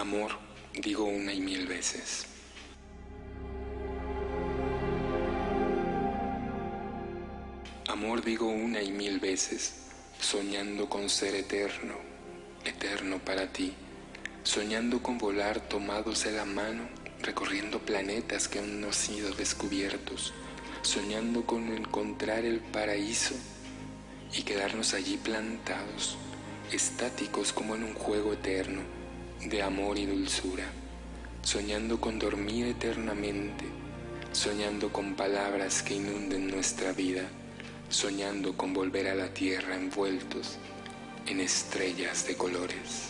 Amor, digo una y mil veces. Amor digo una y mil veces, soñando con ser eterno, eterno para ti, soñando con volar tomados de la mano, recorriendo planetas que aún no han sido descubiertos, soñando con encontrar el paraíso y quedarnos allí plantados, estáticos como en un juego eterno de amor y dulzura, soñando con dormir eternamente, soñando con palabras que inunden nuestra vida, soñando con volver a la tierra envueltos en estrellas de colores.